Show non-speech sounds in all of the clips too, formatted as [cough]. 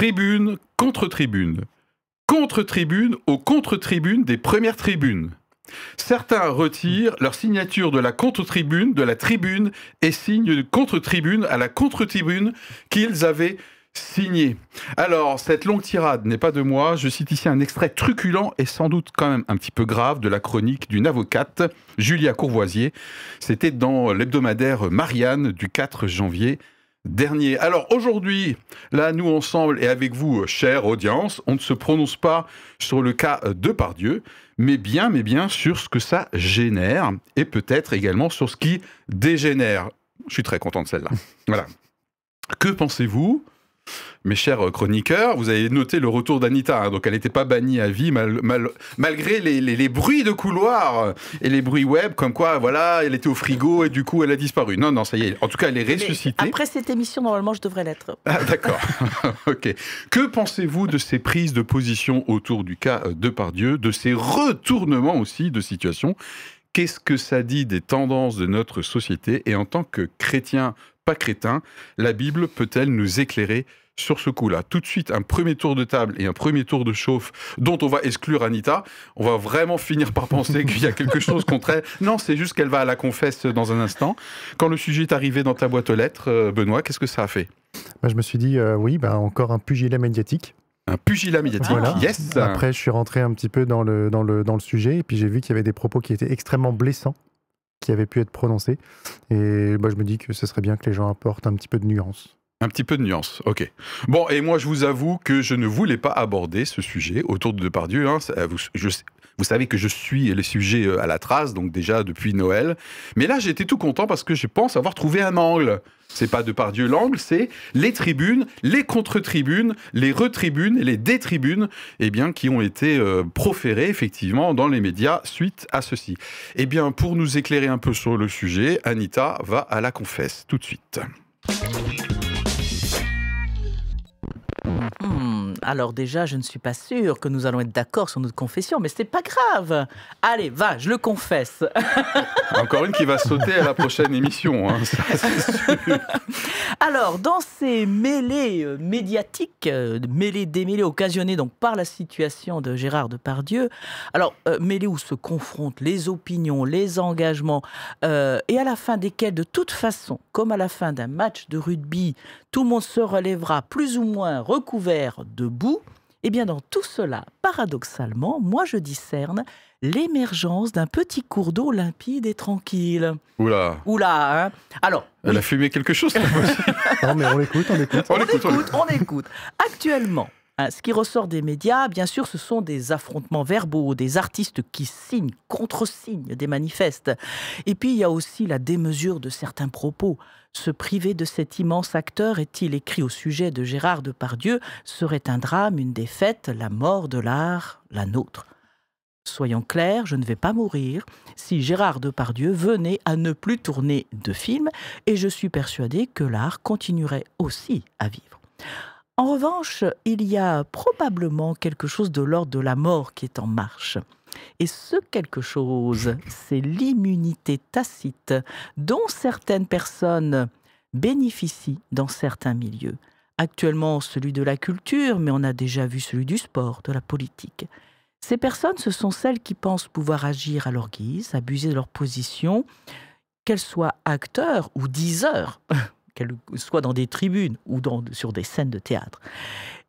tribune, contre-tribune, contre-tribune aux contre-tribunes des premières tribunes. Certains retirent leur signature de la contre-tribune, de la tribune, et signent une contre-tribune à la contre-tribune qu'ils avaient signée. Alors, cette longue tirade n'est pas de moi. Je cite ici un extrait truculent et sans doute quand même un petit peu grave de la chronique d'une avocate, Julia Courvoisier. C'était dans l'hebdomadaire Marianne du 4 janvier dernier. Alors aujourd'hui, là, nous ensemble et avec vous, chère audience, on ne se prononce pas sur le cas de Pardieu, mais bien, mais bien sur ce que ça génère et peut-être également sur ce qui dégénère. Je suis très content de celle-là. [laughs] Voilà. Que pensez-vous mes chers chroniqueurs, vous avez noté le retour d'Anita, hein, donc elle n'était pas bannie à vie malgré les, bruits de couloir et les bruits web, comme quoi, voilà, elle était au frigo et du coup elle a disparu. Non, non, ça y est. En tout cas, elle est ressuscitée. après cette émission, normalement, je devrais l'être. Ah, d'accord. [laughs] ok. Que pensez-vous de ces prises de position autour du cas de Pardieu, de ces retournements aussi de situation? Qu'est-ce que ça dit des tendances de notre société Et en tant que chrétien, pas crétin, la Bible peut-elle nous éclairer sur ce coup-là? Tout de suite, un premier tour de table et un premier tour de chauffe dont on va exclure Anita. On va vraiment finir par penser qu'il y a quelque chose contre elle. Non, c'est juste qu'elle va à la confesse dans un instant. Quand le sujet est arrivé dans ta boîte aux lettres, euh, Benoît, qu'est-ce que ça a fait? Bah, Je me suis dit, euh, oui, bah, encore un pugilat médiatique. Un pugilat médiatique, yes Après, je suis rentré un petit peu dans le, dans le, dans le sujet et puis j'ai vu qu'il y avait des propos qui étaient extrêmement blessants qui avaient pu être prononcés. Et bah, je me dis que ce serait bien que les gens apportent un petit peu de nuance. Un petit peu de nuance, ok. Bon, et moi je vous avoue que je ne voulais pas aborder ce sujet autour de Depardieu. Hein. Vous, vous savez que je suis le sujet euh, à la trace, donc déjà depuis Noël. Mais là j'étais tout content parce que je pense avoir trouvé un angle. C'est pas Depardieu l'angle, c'est les tribunes, les contre-tribunes, les retribunes et les détribunes eh bien, qui ont été euh, proférées effectivement dans les médias suite à ceci. Eh bien, pour nous éclairer un peu sur le sujet, Anita va à la confesse tout de suite. Alors déjà, je ne suis pas sûre que nous allons être d'accord sur notre confession, mais c'est pas grave. Allez, va, je le confesse. [laughs] Encore une qui va sauter à la prochaine émission. Hein, [laughs] alors, dans ces mêlées euh, médiatiques, euh, mêlées démêlées occasionnées donc par la situation de Gérard Depardieu, alors euh, mêlées où se confrontent les opinions, les engagements, et à la fin desquels, de toute façon, comme à la fin d'un match de rugby, tout le monde se relèvera plus ou moins recouvert de boue, eh bien dans tout cela, paradoxalement, moi je discerne l'émergence d'un petit cours d'eau limpide et tranquille. Oula. Oula, hein Alors. Elle a fumé quelque chose, [laughs] Non, mais on l'écoute, on l'écoute. On, écoute, on écoute. Actuellement, hein, ce qui ressort des médias, bien sûr, ce sont des affrontements verbaux, des artistes qui signent, contre-signent des manifestes. Et puis, il y a aussi la démesure de certains propos. Se priver de cet immense acteur, est-il écrit au sujet de Gérard Depardieu, serait un drame, une défaite, la mort de l'art, la nôtre. Soyons clairs, je ne vais pas mourir si Gérard Depardieu venait à ne plus tourner de films, et je suis persuadé que l'art continuerait aussi à vivre. En revanche, il y a probablement quelque chose de l'ordre de la mort qui est en marche. Et ce quelque chose, c'est l'immunité tacite dont certaines personnes bénéficient dans certains milieux. Actuellement celui de la culture, mais on a déjà vu celui du sport, de la politique. Ces personnes, ce sont celles qui pensent pouvoir agir à leur guise, abuser de leur position, qu'elles soient acteurs ou diseurs, [laughs] qu'elles soient dans des tribunes ou sur des scènes de théâtre,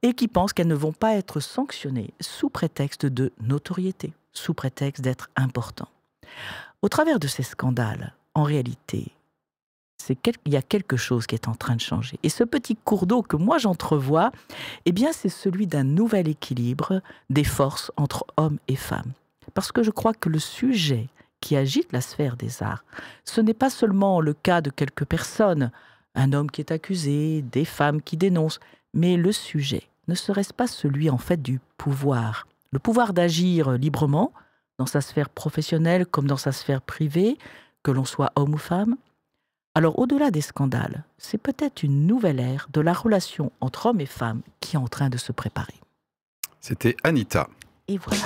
et qui pensent qu'elles ne vont pas être sanctionnées sous prétexte de notoriété sous prétexte d'être important. Au travers de ces scandales, en réalité, il y a quelque chose qui est en train de changer. Et ce petit cours d'eau que moi j'entrevois, eh bien, c'est celui d'un nouvel équilibre des forces entre hommes et femmes. Parce que je crois que le sujet qui agite la sphère des arts, ce n'est pas seulement le cas de quelques personnes, un homme qui est accusé, des femmes qui dénoncent, mais le sujet ne serait-ce pas celui en fait du pouvoir, le pouvoir d'agir librement dans sa sphère professionnelle comme dans sa sphère privée, que l'on soit homme ou femme. Alors au-delà des scandales, c'est peut-être une nouvelle ère de la relation entre hommes et femmes qui est en train de se préparer. C'était Anita. Et voilà.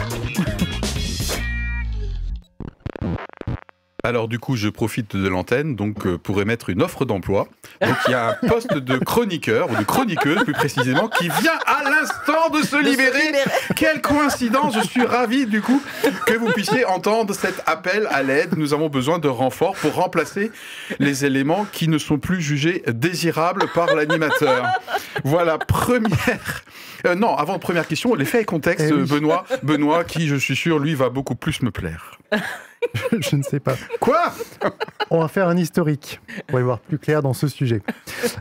[laughs] Alors du coup, je profite de l'antenne donc euh, pour émettre une offre d'emploi. Donc il y a un [laughs] poste de chroniqueur ou de chroniqueuse plus précisément qui vient à l'instant de se De se libérer. libérer. Quelle coïncidence Je suis ravi du coup que vous puissiez entendre cet appel à l'aide. Nous avons besoin de renforts pour remplacer les éléments qui ne sont plus jugés désirables par l'animateur. Voilà, première. euh, non, avant première question, les faits et contexte, Eh oui. Benoît. Benoît, qui je suis sûr, lui, va beaucoup plus me plaire. [laughs] [laughs] Je ne sais pas. Quoi? On va faire un historique pour y voir plus clair dans ce sujet.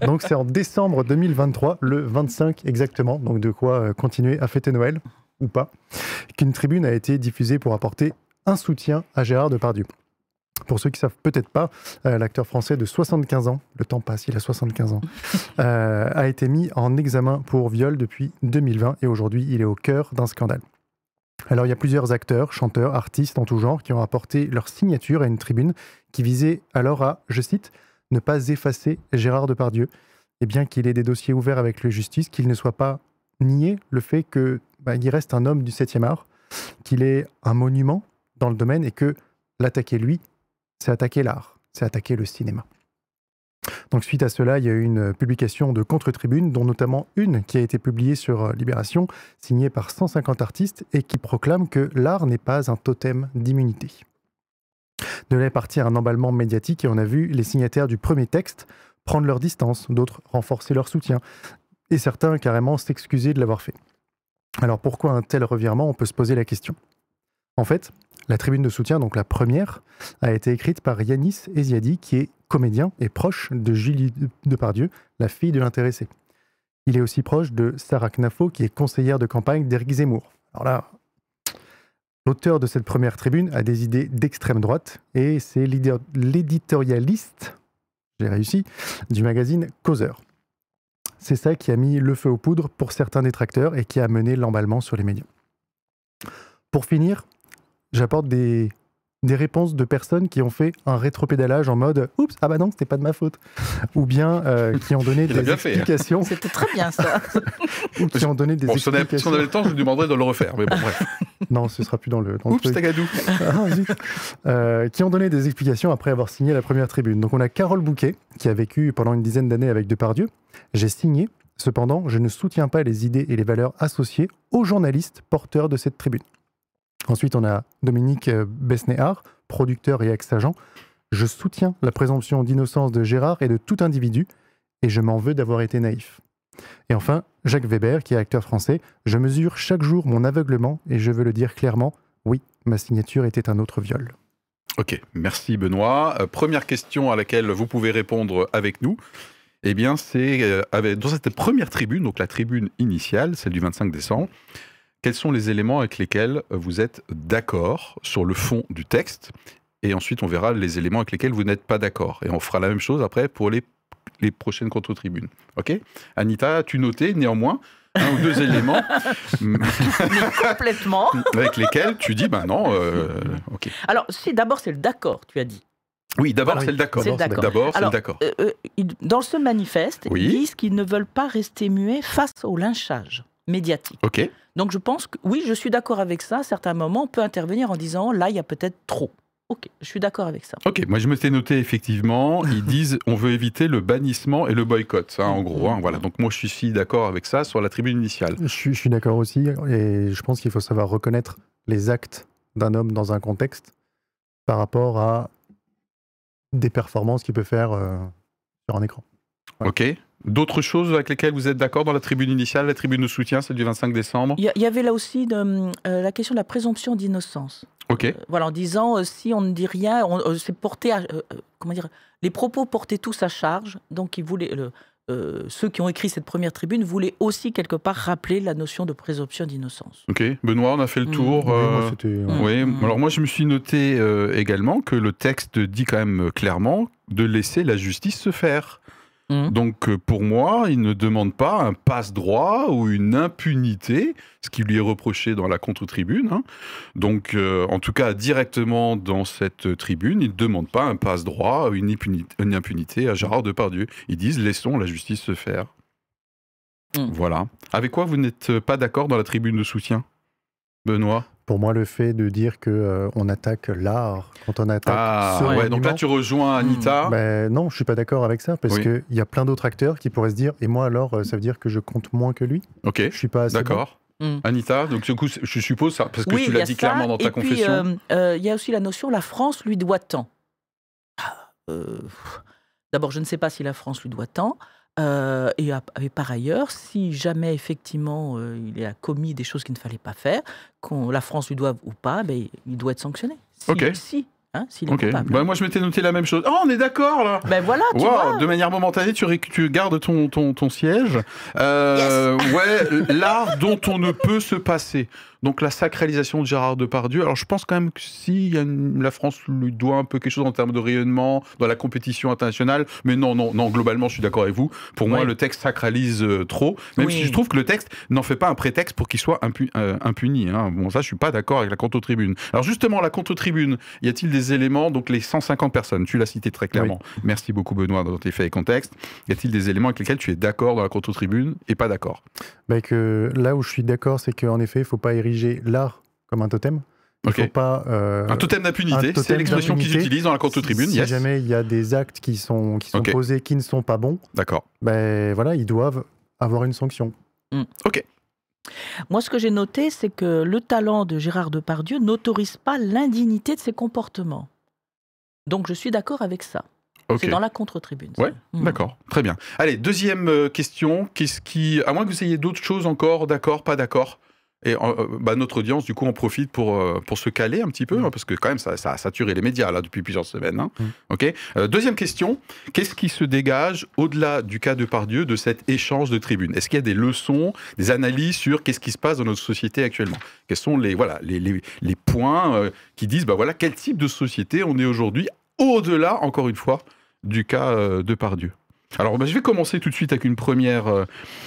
Donc c'est en décembre 2023, le 25 exactement, donc de quoi euh, continuer à fêter Noël, ou pas, qu'une tribune a été diffusée pour apporter un soutien à Gérard Depardieu. Pour ceux qui savent peut-être pas, euh, l'acteur français de 75 ans, le temps passe, il a 75 ans, [laughs] euh, a été mis en examen pour viol depuis 2020 et aujourd'hui il est au cœur d'un scandale. Alors il y a plusieurs acteurs, chanteurs, artistes en tout genre qui ont apporté leur signature à une tribune qui visait alors à, je cite, ne pas effacer Gérard Depardieu. Et bien qu'il ait des dossiers ouverts avec la justice, qu'il ne soit pas nié le fait que bah, il reste un homme du 7e art, qu'il est un monument dans le domaine et que l'attaquer lui, c'est attaquer l'art, c'est attaquer le cinéma. Donc suite à cela, il y a eu une publication de contre-tribune, dont notamment une qui a été publiée sur euh, Libération, signée par 150 artistes et qui proclame que l'art n'est pas un totem d'immunité. De là est parti un emballement médiatique et on a vu les signataires du premier texte prendre leur distance, d'autres renforcer leur soutien, et certains carrément s'excuser de l'avoir fait. Alors pourquoi un tel revirement? On peut se poser la question. En fait, la tribune de soutien, donc la première, a été écrite par Yanis Eziadi, qui est comédien et proche de Julie Depardieu, la fille de l'intéressé. Il est aussi proche de Sarah Knafo, qui est conseillère de campagne d'Éric Zemmour. Alors là, l'auteur de cette première tribune a des idées d'extrême droite, et c'est l'éditorialiste, j'ai réussi, du magazine Causeur. C'est ça qui a mis le feu aux poudres pour certains détracteurs et qui a mené l'emballement sur les médias. Pour finir, j'apporte des, des réponses de personnes qui ont fait un rétropédalage en mode Oups, ah bah non, c'était pas de ma faute. [laughs] Ou bien euh, qui ont donné [laughs] des hein. explications. C'était très bien ça. [laughs] ou qui ont donné des Bon, si on, avait, si explications. on avait le temps, je lui demanderais de le refaire. Mais bon, bref. Non, ce sera plus dans le, dans Oups, tagadou. Ah. Euh, qui ont donné des explications après avoir signé la première tribune. Donc on a Carole Bouquet, qui a vécu pendant une dizaine d'années avec Depardieu. J'ai signé, cependant, je ne soutiens pas les idées et les valeurs associées aux journalistes porteurs de cette tribune. Ensuite, on a Dominique euh, Besnéard, producteur et ex-agent. Je soutiens la présomption d'innocence de Gérard et de tout individu, et je m'en veux d'avoir été naïf. Et enfin, Jacques Weber, qui est acteur français. Je mesure chaque jour mon aveuglement, et je veux le dire clairement, oui, ma signature était un autre viol. Ok, merci Benoît. Euh, première question à laquelle vous pouvez répondre avec nous. Eh bien, c'est euh, dans cette première tribune, donc la tribune initiale, celle du 25 décembre, quels sont les éléments avec lesquels vous êtes d'accord sur le fond du texte Et ensuite, on verra les éléments avec lesquels vous n'êtes pas d'accord. Et on fera la même chose après pour les, les prochaines contre-tribunes. Ok? Anita, tu notais néanmoins un ou deux éléments [laughs] Complètement. avec lesquels tu dis, ben non, euh, ok. Alors, si, d'abord, c'est le d'accord, tu as dit. Oui, d'abord, Ah c'est le d'accord. D'abord, c'est le Alors, d'accord. Euh, euh, dans ce manifeste, Oui. ils disent qu'ils ne veulent pas rester muets face au lynchage médiatique. Donc je pense que oui, je suis d'accord avec ça. À certains moments, on peut intervenir en disant là, il y a peut-être trop. Ok, je suis d'accord avec ça. Ok, moi je me suis noté effectivement, ils [laughs] disent on veut éviter le bannissement et le boycott, hein, en gros. hein, voilà. Donc moi je suis d'accord avec ça sur la tribune initiale. Je suis, je suis d'accord aussi, et je pense qu'il faut savoir reconnaître les actes d'un homme dans un contexte par rapport à des performances qu'il peut faire euh, sur un écran. Ok. D'autres choses avec lesquelles vous êtes d'accord dans la tribune initiale, la tribune de soutien, celle du 25 décembre? Il y, avait là aussi de, euh, la question de la présomption d'innocence. Ok. Euh, voilà, en disant euh, si on ne dit rien, on, euh, c'est porté à, comment dire, les propos portaient tous à charge. Donc ils voulaient, le- euh, ceux qui ont écrit cette première tribune voulaient aussi quelque part rappeler la notion de présomption d'innocence. Ok. Benoît, on a fait le Mm. tour. Oui, moi, c'était- Mm. Oui, Mm. alors moi je me suis noté euh, également que le texte dit quand même clairement de laisser la justice se faire. Mhm. Donc euh, pour moi, il ne demande pas un passe-droit ou une impunité, ce qui lui est reproché dans la contre-tribune. hein. Donc euh, en tout cas, directement dans cette tribune, il ne demande pas un passe-droit ou une, impunité- une impunité à Gérard Depardieu. Ils disent laissons la justice se faire. Mhm. Voilà. Avec quoi vous n'êtes pas d'accord dans la tribune de soutien Benoît? Pour moi, le fait de dire que euh, on attaque l'art quand on attaque Ah, ce ouais, monument, donc là tu rejoins Anita. ben, non, je suis pas d'accord avec ça parce Oui. qu'il y a plein d'autres acteurs qui pourraient se dire et moi alors, euh, ça veut dire que je compte moins que lui? ok, Je suis pas bon. d'accord. Mm. Anita, donc du coup, je suppose ça, parce que oui, tu l'as dit ça, clairement dans ta et puis, confession. euh, euh, il y a aussi la notion la France lui doit tant. Ah, euh, D'abord, je ne sais pas si la France lui doit tant. Euh, et, à- et par ailleurs, si jamais effectivement euh, il a commis des choses qu'il ne fallait pas faire, qu'on la France lui doive ou pas, ben, il doit être sanctionné. Si, Ok. si, hein, s'il est ok, coupable. bah, moi je m'étais noté la même chose. Oh, on est d'accord là Ben voilà, tu Wow, vois. de manière momentanée, tu, gardes ton, ton, ton siège. Euh, Ouais, l'art dont on ne peut se passer. Donc la sacralisation de Gérard Depardieu. Alors je pense quand même que si il y a une- la France lui doit un peu quelque chose en termes de rayonnement dans la compétition internationale, mais non, non, non. Globalement, je suis d'accord avec vous. Pour moi, le texte sacralise euh, trop, même Oui. si je trouve que le texte n'en fait pas un prétexte pour qu'il soit impu- euh, impuni. hein. Bon, ça, je suis pas d'accord avec la contre-tribune. Alors justement, la contre-tribune, y a-t-il des éléments? Donc les 150 personnes, tu l'as cité très clairement. Merci beaucoup Benoît dans tes faits et contextes. Y a-t-il des éléments avec lesquels tu es d'accord dans la contre-tribune et pas d'accord? Ben, que là où je suis d'accord, c'est qu'en effet, il faut pas ériger l'art comme un totem. Il Ok. faut pas. euh, Un totem un d'impunité, c'est l'expression qu'ils utilisent dans la contre-tribune. Si yes. jamais il y a des actes qui sont, qui sont Ok. posés qui ne sont pas bons, D'accord. ben voilà, ils doivent avoir une sanction. Moi, ce que j'ai noté, c'est que le talent de Gérard Depardieu n'autorise pas l'indignité de ses comportements. Donc, je suis d'accord avec ça. Ok. C'est dans la contre-tribune. Ouais, Mm. D'accord, très bien. Allez, deuxième euh, question. Qu'est-ce qui, à moins que vous ayez d'autres choses encore, d'accord, pas d'accord. Et euh, bah, notre audience, du coup, en profite pour, euh, pour se caler un petit peu, Mm. hein, parce que quand même, ça, ça a saturé les médias là depuis plusieurs semaines. hein. Mm. Euh, deuxième question. Qu'est-ce qui se dégage au-delà du cas de Pardieu de cet échange de tribunes? Est-ce qu'il y a des leçons, des analyses sur qu'est-ce qui se passe dans notre société actuellement? Quels sont les voilà les, les, les points euh, qui disent bah voilà quel type de société on est aujourd'hui au-delà encore une fois du cas euh, de Pardieu? Alors, bah, je vais commencer tout de suite avec une première, euh,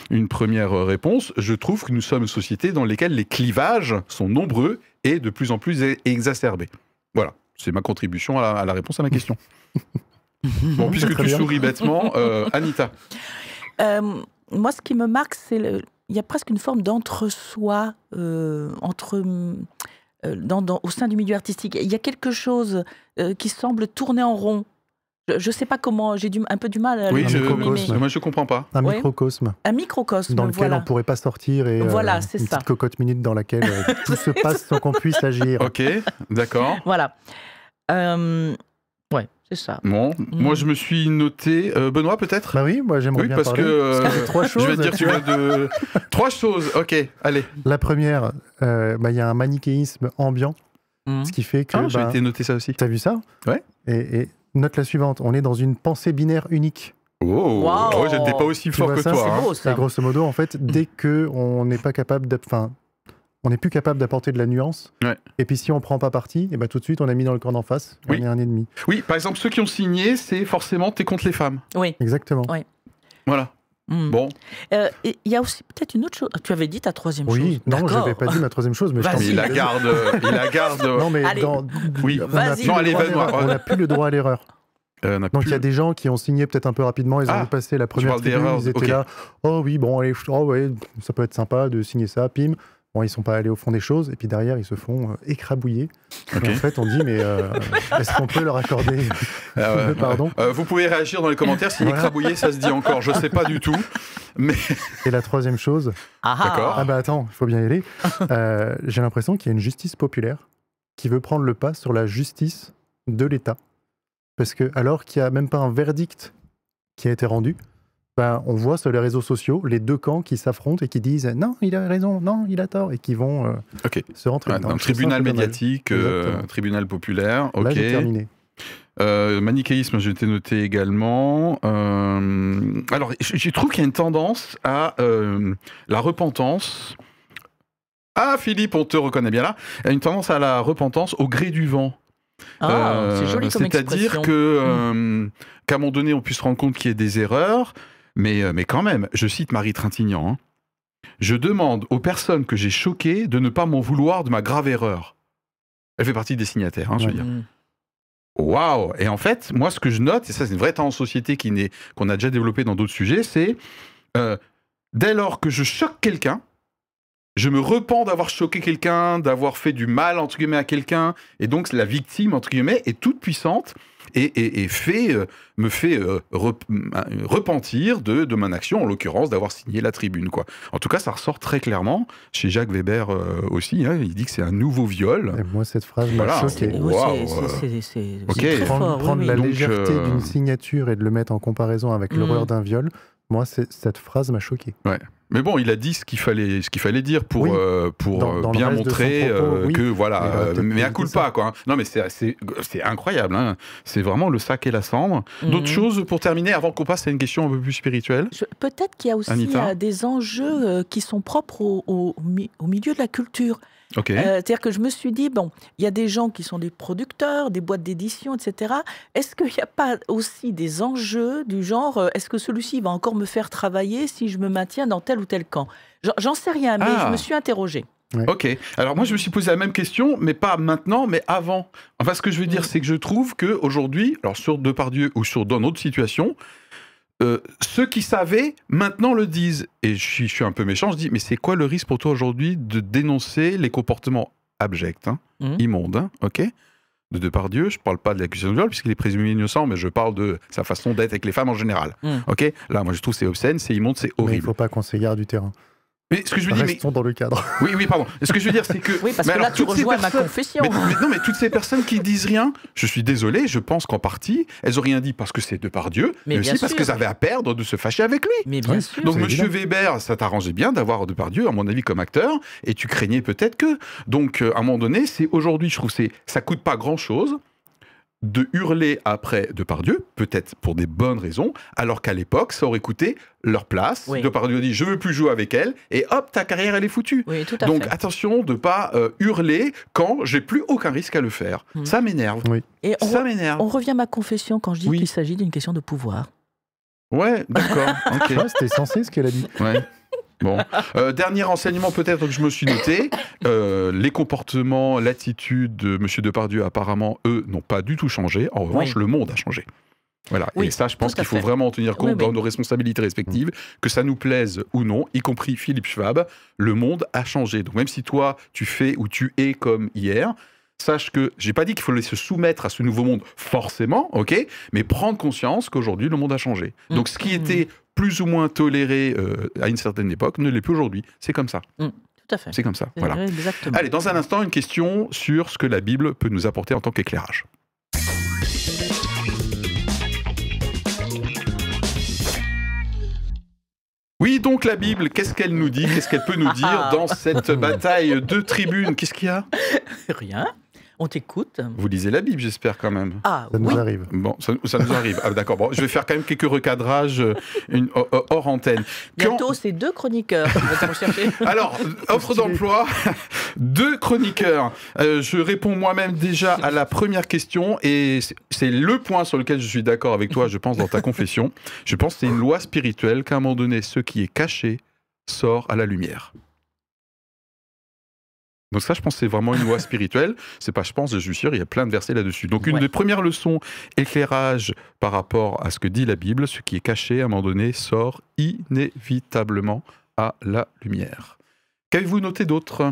une première euh, réponse. Je trouve que nous sommes une société dans laquelle les clivages sont nombreux et de plus en plus exacerbés. Voilà, c'est ma contribution à la, à la réponse à ma question. [laughs] Bon, puisque tu bien. souris bêtement, euh, [laughs] Anita. Euh, moi, ce qui me marque, c'est il y a presque une forme d'entre-soi euh, entre euh, dans- dans- au sein du milieu artistique. Il y a quelque chose euh, qui semble tourner en rond. Je ne sais pas comment. J'ai un peu du mal à Oui, le je, mais moi je comprends pas. Un microcosme un microcosme. dans lequel voilà. on pourrait pas sortir et euh, Voilà, c'est une ça. petite cocotte minute dans laquelle euh, [laughs] tout se passe sans qu'on puisse agir. Ok, d'accord. Voilà. Euh, ouais, c'est ça. Bon, moi je me suis noté. euh, Benoît peut-être? Bah oui, moi j'aimerais Oui, bien parce parler. que, euh, Parce a trois Je choses. vais te dire, tu vois. de. [laughs] Trois choses, ok, allez. La première, euh, bah, il y a un manichéisme ambiant, Mhm. ce qui fait que. Ah, j'ai bah, été noté ça aussi. T'as vu ça? Ouais. Et, et note la suivante on est dans une pensée binaire unique. Oh, Wow. oh, j'étais pas aussi Tu fort que ça, toi. C'est hein. beau, Et grosso modo, en fait, dès que on n'est pas capable d'ap- enfin, on n'est plus capable d'apporter de la nuance. Ouais. Et puis si on prend pas parti, et ben tout de suite on a mis dans le camp d'en face. Oui. On est un ennemi. Oui, par exemple, ceux qui ont signé, c'est forcément t'es contre les femmes. Oui. Exactement. Ouais. Voilà. Mhm. Bon, Euh, Il y a aussi peut-être une autre chose. Tu avais dit ta troisième chose. Oui. Non, D'accord. j'avais pas dit ma troisième chose, mais je t'en Vas-y. il la garde. il la garde. [laughs] Non, mais Allez. dans, Oui. on n'a plus, Non, le allez, droit à l'erreur. On n'a plus le droit à l'erreur. euh, Donc il plus- y a des gens qui ont signé peut-être un peu rapidement, ils ont Ah, vu passer la première tribune, ils étaient là, oh oui, bon, allez, oh ouais, ça peut être sympa de signer ça, pim. Bon, ils sont pas allés au fond des choses, et puis derrière, ils se font euh, écrabouiller. Ok. Et en fait, on dit, mais euh, [laughs] est-ce qu'on peut leur accorder Ah [laughs] ouais, le pardon Euh, vous pouvez réagir dans les commentaires si Voilà. écrabouillé, ça se dit encore. Je sais pas du tout. Mais [laughs] Et la troisième chose, Ah, ah. D'accord. ah bah attends, il faut bien y aller. Euh, J'ai l'impression qu'il y a une justice populaire qui veut prendre le pas sur la justice de l'État. Parce que alors qu'il n'y a même pas un verdict qui a été rendu, ben, on voit sur les réseaux sociaux les deux camps qui s'affrontent et qui disent non, il a raison, non, il a tort, et qui vont euh, se rentrer Ouais, dedans. un Je trouve ça tribunal médiatique, euh, tribunal populaire. Là, Ok. j'ai terminé. Euh, manichéisme, j'ai été noté également. Euh, alors, je, je trouve qu'il y a une tendance à euh, la repentance. Ah, Philippe, on te reconnaît bien là. Il y a une tendance à la repentance au gré du vent. Ah, Euh, c'est joli comme C'est-à-dire que euh, qu'à un moment donné, on puisse se rendre compte qu'il y a des erreurs, mais, euh, mais quand même, je cite Marie Trintignant. hein, je demande aux personnes que j'ai choquées de ne pas m'en vouloir de ma grave erreur. Elle fait partie des signataires, hein, je veux dire. Waouh Et en fait, moi, ce que je note, et ça, c'est une vraie tendance en société qu'on a déjà développé dans d'autres sujets, c'est euh, dès lors que je choque quelqu'un, je me repens d'avoir choqué quelqu'un, d'avoir fait du mal entre guillemets à quelqu'un, et donc la victime entre guillemets est toute puissante et, et- et fait, euh, me fait euh, rep- euh, repentir de, de mon action, en l'occurrence d'avoir signé la tribune. Quoi. En tout cas, ça ressort très clairement chez Jacques Weber aussi. hein. il dit que c'est un nouveau viol. Et moi, cette phrase m'a Voilà, choqué. c'est- Prendre, oui. la Donc, légèreté euh, d'une signature et de le mettre en comparaison avec Mm. l'horreur d'un viol, moi, cette phrase m'a choqué. Mais bon, il a dit ce qu'il fallait, ce qu'il fallait dire pour, Oui. euh, pour Dans- euh, dans bien montrer propos, euh, oui. que voilà, euh, peut-être mais à coup pas quoi. Non mais c'est c'est incroyable. hein. C'est vraiment le sac et la cendre. D'autres Mhm. choses pour terminer avant qu'on passe à une question un peu plus spirituelle? Peut-être qu'il y a aussi Anita? euh, des enjeux euh, qui sont propres au, au milieu de la culture. Euh, C'est-à-dire que je me suis dit, bon, il y a des gens qui sont des producteurs, des boîtes d'édition, etc. Est-ce qu'il n'y a pas aussi des enjeux du genre, euh, est-ce que celui-ci va encore me faire travailler si je me maintiens dans tel ou tel camp? J'en- sais rien, mais Ah. je me suis interrogée. Ok. Alors moi je me suis posé la même question, mais pas maintenant, mais avant. Enfin ce que je veux dire, Mm. c'est que je trouve que aujourd'hui, alors sur Depardieu ou sur dans d'autres situations, euh, ceux qui savaient maintenant le disent. Et je suis, je suis un peu méchant, je dis, mais c'est quoi le risque pour toi aujourd'hui de dénoncer les comportements abjects, hein, Mhm. immondes, hein, ok? De Depardieu, je parle pas de l'accusation de viol puisqu'il est présumé innocent, mais je parle de sa façon d'être avec les femmes en général. Mm. Ok, là, moi je trouve que c'est obscène, c'est immonde, c'est Mais il ne horrible. faut pas qu'on s'égare du terrain. Mais ce que je veux dire, mais dans le cadre. [laughs] oui, oui, pardon. Ce que je veux dire, c'est que [laughs] Oui, parce mais que alors, là, tu rejoins ma personnes- confession. mais, mais non, mais toutes ces personnes qui disent rien, je suis désolé, je pense qu'en partie, elles ont rien dit parce que c'est de par Dieu, mais, Mais aussi bien parce sûr. qu'elles avaient à perdre de se fâcher avec lui. Mais bien Oui. sûr. Donc Monsieur évident. Weber, ça t'arrangeait bien d'avoir Depardieu, à mon avis, comme acteur, et tu craignais peut-être que. Donc euh, à un moment donné, c'est aujourd'hui, je trouve, c'est ça coûte pas grand-chose de hurler après Depardieu, peut-être pour des bonnes raisons, alors qu'à l'époque, ça aurait coûté leur place. Oui. Depardieu dit, je veux plus jouer avec elle, et hop, ta carrière, elle est foutue. Oui, tout à Donc fait. attention de pas euh, hurler quand j'ai plus aucun risque à le faire. Mhm. Ça m'énerve. Et on, Ça m'énerve. on revient à ma confession quand je dis Oui. qu'il s'agit d'une question de pouvoir. Ouais, d'accord. [laughs] C'était censé ce qu'elle a dit. Ouais. Bon. Euh, dernier renseignement peut-être que je me suis noté. Euh, les comportements, l'attitude de M. Depardieu, apparemment, eux, n'ont pas du tout changé. En revanche, Oui. le monde a changé. Voilà. Oui, et ça, je pense qu'il faut vraiment en tenir compte Oui, oui. dans nos responsabilités respectives, que ça nous plaise ou non, y compris Philippe Schwab, le monde a changé. Donc même si toi, tu fais ou tu es comme hier, sache que j'ai pas dit qu'il fallait se soumettre à ce nouveau monde forcément, ok, mais prendre conscience qu'aujourd'hui le monde a changé. Donc ce qui Mhm. était plus ou moins toléré euh, à une certaine époque ne l'est plus aujourd'hui. C'est comme ça. Tout à fait. C'est comme ça. Voilà. Exactement. Allez, dans un instant, une question sur ce que la Bible peut nous apporter en tant qu'éclairage. Oui, donc la Bible, qu'est-ce qu'elle nous dit? Qu'est-ce qu'elle peut nous dire dans cette [laughs] bataille de tribunes? Qu'est-ce qu'il y a? Rien. On t'écoute. Vous lisez la Bible, j'espère quand même. Ah Ça nous oui. arrive. Bon, ça, ça nous arrive. Ah, D'accord, bon, je vais faire quand même quelques recadrages euh, une- hors- hors antenne. Quand- Bientôt, c'est deux chroniqueurs qui vont. [laughs] Alors, offre d'emploi, deux chroniqueurs. Euh, je réponds moi-même déjà à la première question et c'est- c'est le point sur lequel je suis d'accord avec toi, je pense, dans ta confession. Je pense que c'est une loi spirituelle qu'à un moment donné, ce qui est caché sort à la lumière. Donc ça, je pense c'est vraiment une loi [laughs] spirituelle. C'est pas, je pense, je suis sûr, il y a plein de versets là-dessus. Donc une Ouais. des premières leçons, éclairage par rapport à ce que dit la Bible, ce qui est caché à un moment donné sort inévitablement à la lumière. Qu'avez-vous noté d'autre?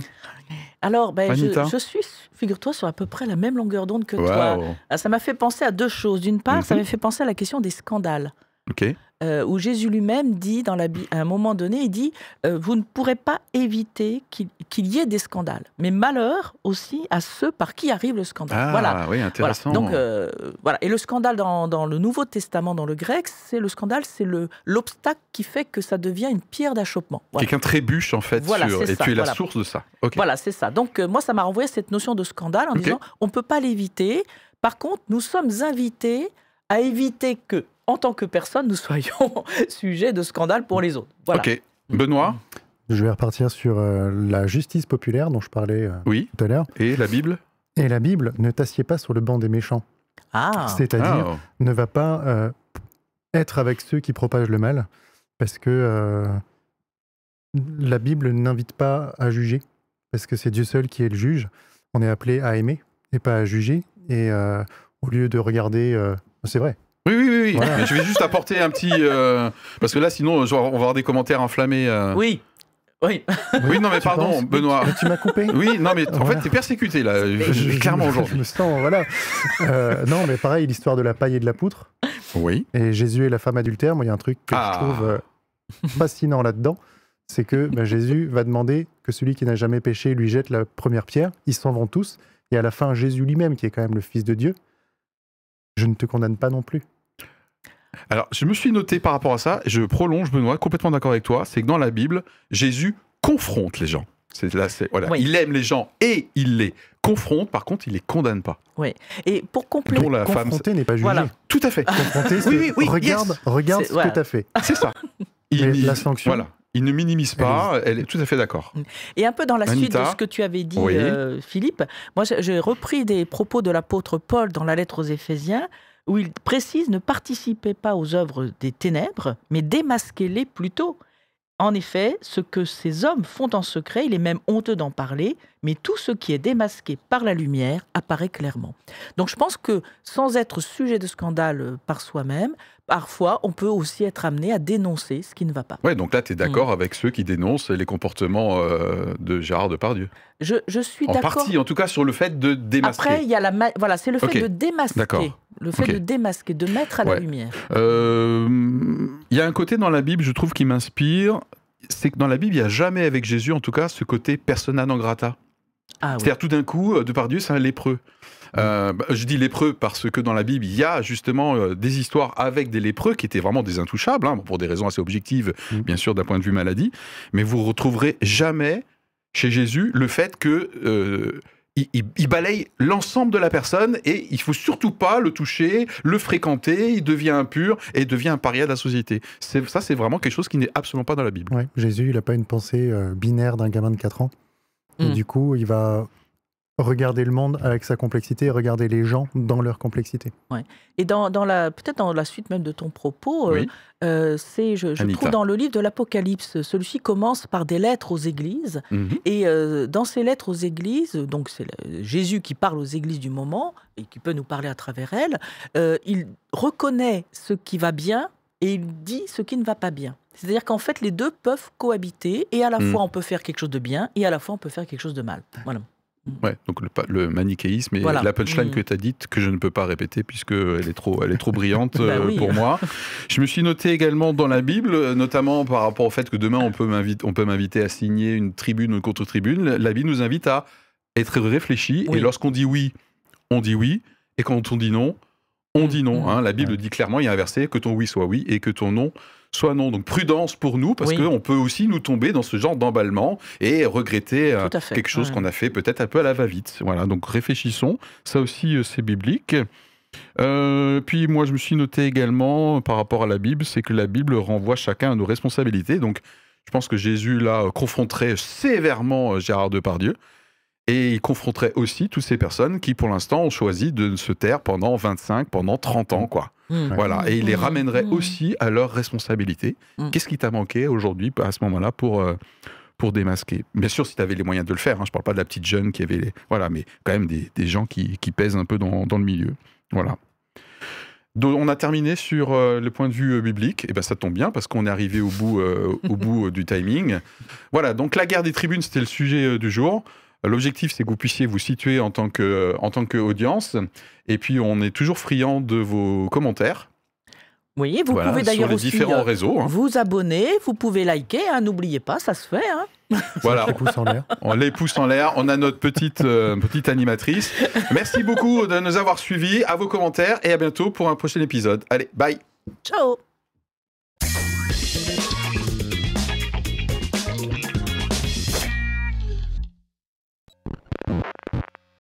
Alors, ben, je, je suis, figure-toi, sur à peu près la même longueur d'onde que toi. Ah, Ça m'a fait penser à deux choses. D'une part, ça Mhm. m'a fait penser à la question des scandales. Euh, où Jésus lui-même dit, dans la, à un moment donné, il dit euh, Vous ne pourrez pas éviter qu'il y ait des scandales. Mais malheur aussi à ceux par qui arrive le scandale. Ah, voilà. oui, Voilà. intéressant. Donc euh, voilà. Et le scandale dans, dans le Nouveau Testament, dans le grec, c'est le scandale, c'est le l'obstacle qui fait que ça devient une pierre d'achoppement. Voilà. Quelqu'un trébuche en fait Voilà, sur, c'est et ça, tu es la source de ça. Ok. Voilà, c'est ça. Donc moi, ça m'a renvoyé cette notion de scandale en disant on ne peut pas l'éviter. Par contre, nous sommes invités à éviter que, en tant que personne, nous soyons [laughs] sujets de scandale pour les autres. Voilà. Ok. Benoît, Je vais repartir sur euh, la justice populaire dont je parlais euh, oui. tout à l'heure. Et la Bible Et la Bible, ne t'assieds pas sur le banc des méchants. Ah, C'est-à-dire, Ah, ne va pas euh, être avec ceux qui propagent le mal, parce que euh, la Bible n'invite pas à juger, parce que c'est Dieu seul qui est le juge. On est appelé à aimer et pas à juger. Et euh, au lieu de regarder, euh, c'est vrai. Oui, oui, oui. oui. Voilà. Mais je vais juste apporter un petit. euh, parce que là, sinon, genre, on va avoir des commentaires enflammés. euh. oui. Oui. Oui, non, mais Tu pardon, penses Benoît. Mais tu m'as coupé Oui, non, mais en Voilà. fait, t'es persécuté, là, Je- je- clairement je- aujourd'hui. Je me sens, voilà. Euh, non, mais pareil, l'histoire de la paille et de la poutre. Oui. Et Jésus et la femme adultère, moi, il y a un truc que Ah. je trouve euh, fascinant là-dedans. C'est que ben, Jésus va demander que celui qui n'a jamais péché lui jette la première pierre. Ils s'en vont tous. Et à la fin, Jésus lui-même, qui est quand même le Fils de Dieu, je ne te condamne pas non plus. Alors, je me suis noté par rapport à ça, je prolonge, Benoît, complètement d'accord avec toi, c'est que dans la Bible, Jésus confronte les gens. C'est là, c'est voilà, Oui. il aime les gens et il les confronte. Par contre, il les condamne pas. Et pour compléter, Dont la femme. Confronter n'est pas jugé. Voilà. Tout à fait. Confronter, Oui, oui, oui, regarde, yes. regarde C'est- ce voilà. que tu as fait. [laughs] C'est ça. Mais Il, la sanction, Voilà. Il ne minimise pas. Elle est tout à fait d'accord. Et un peu dans la suite de ce que tu avais dit, Oui. euh, Philippe, moi j'ai repris des propos de l'apôtre Paul dans la lettre aux Éphésiens, où il précise ne participez pas aux œuvres des ténèbres, mais démasquez-les plutôt. En effet, ce que ces hommes font en secret, il est même honteux d'en parler, mais tout ce qui est démasqué par la lumière apparaît clairement. Donc je pense que sans être sujet de scandale euh, par soi-même, parfois on peut aussi être amené à dénoncer ce qui ne va pas. Ouais, donc là, tu es Mm. d'accord avec ceux qui dénoncent les comportements euh, de Gérard Depardieu? Je, je suis En d'accord. partie, en tout cas, sur le fait de démasquer. Après, il y a la ma- voilà, c'est le fait de démasquer, D'accord. Le fait de démasquer, de mettre à la lumière. Euh, Il y a un côté dans la Bible, je trouve, qui m'inspire. C'est que dans la Bible, il n'y a jamais avec Jésus, en tout cas, ce côté persona non grata. Ah oui. C'est-à-dire tout d'un coup, euh, Depardieu, c'est un lépreux. Euh, bah, je dis lépreux parce que dans la Bible, il y a justement euh, des histoires avec des lépreux qui étaient vraiment des intouchables, hein, pour des raisons assez objectives, Mm. bien sûr, d'un point de vue maladie. Mais vous retrouverez jamais chez Jésus le fait que euh, il, il- il balaye l'ensemble de la personne et il faut surtout pas le toucher, le fréquenter, il devient impur et devient un paria de la société. Ça, c'est vraiment quelque chose qui n'est absolument pas dans la Bible. Ouais, Jésus, il n'a pas une pensée euh, binaire d'un gamin de 4 ans. Et Mm. du coup, il va regarder le monde avec sa complexité et regarder les gens dans leur complexité. Et dans, dans la peut-être dans la suite même de ton propos, euh, Oui. euh, c'est je, trouve dans le livre de l'Apocalypse, celui-ci commence par des lettres aux églises. Mhm. Et euh, dans ces lettres aux églises, donc c'est Jésus qui parle aux églises du moment et qui peut nous parler à travers elles, euh, il reconnaît ce qui va bien et il dit ce qui ne va pas bien. C'est-à-dire qu'en fait, les deux peuvent cohabiter et à la Mm. fois on peut faire quelque chose de bien et à la fois on peut faire quelque chose de mal. Voilà. Ouais, donc le, manichéisme et Voilà. la punchline Mm. que tu as dite, que je ne peux pas répéter puisque elle est trop, elle est trop [laughs] brillante Bah euh, oui. pour moi. Je me suis noté également dans la Bible, euh, notamment par rapport au fait que demain on peut m'inviter, à signer une tribune ou une contre-tribune. La Bible nous invite à être réfléchi Oui. et lorsqu'on dit oui, on dit oui et quand on dit non, on dit non. Mm. hein. La Bible dit clairement, il y a un verset, que ton oui soit oui et que ton non soit non. Donc prudence pour nous parce Oui. qu'on peut aussi nous tomber dans ce genre d'emballement et regretter euh, quelque chose Ouais. qu'on a fait peut-être un peu à la va-vite. Voilà, donc réfléchissons. Ça aussi, euh, c'est biblique. Euh, puis moi, je me suis noté également par rapport à la Bible, c'est que la Bible renvoie chacun à nos responsabilités. Donc, je pense que Jésus là confronterait sévèrement Gérard Depardieu. Et il confronterait aussi toutes ces personnes qui, pour l'instant, ont choisi de se taire pendant 25, pendant 30 ans, quoi. Mm. Voilà. Et il les Mm. ramènerait Mm. aussi à leurs responsabilités. Qu'est-ce qui t'a manqué aujourd'hui, à ce moment-là, pour, euh, pour démasquer? Bien sûr, si tu avais les moyens de le faire. Hein, je parle pas de la petite jeune qui avait les... Voilà, mais quand même des, des gens qui, qui pèsent un peu dans, dans le milieu. Voilà. Donc, on a terminé sur euh, le point de vue euh, biblique. Et ben, ça tombe bien parce qu'on est arrivé au bout, euh, au [laughs] bout du timing. Voilà, donc la guerre des tribunes, c'était le sujet du jour. L'objectif, c'est que vous puissiez vous situer en tant que en tant qu'audience. Et puis, on est toujours friand de vos commentaires. Oui, vous Voilà, pouvez d'ailleurs sur les aussi différents euh, réseaux. hein. vous abonner, vous pouvez liker, hein, n'oubliez pas, ça se fait. hein. [laughs] Voilà, Les pouces en l'air. on les pousse en l'air. On a notre petite, euh, petite animatrice. Merci beaucoup de nous avoir suivis. À vos commentaires et à bientôt pour un prochain épisode. Allez, bye Ciao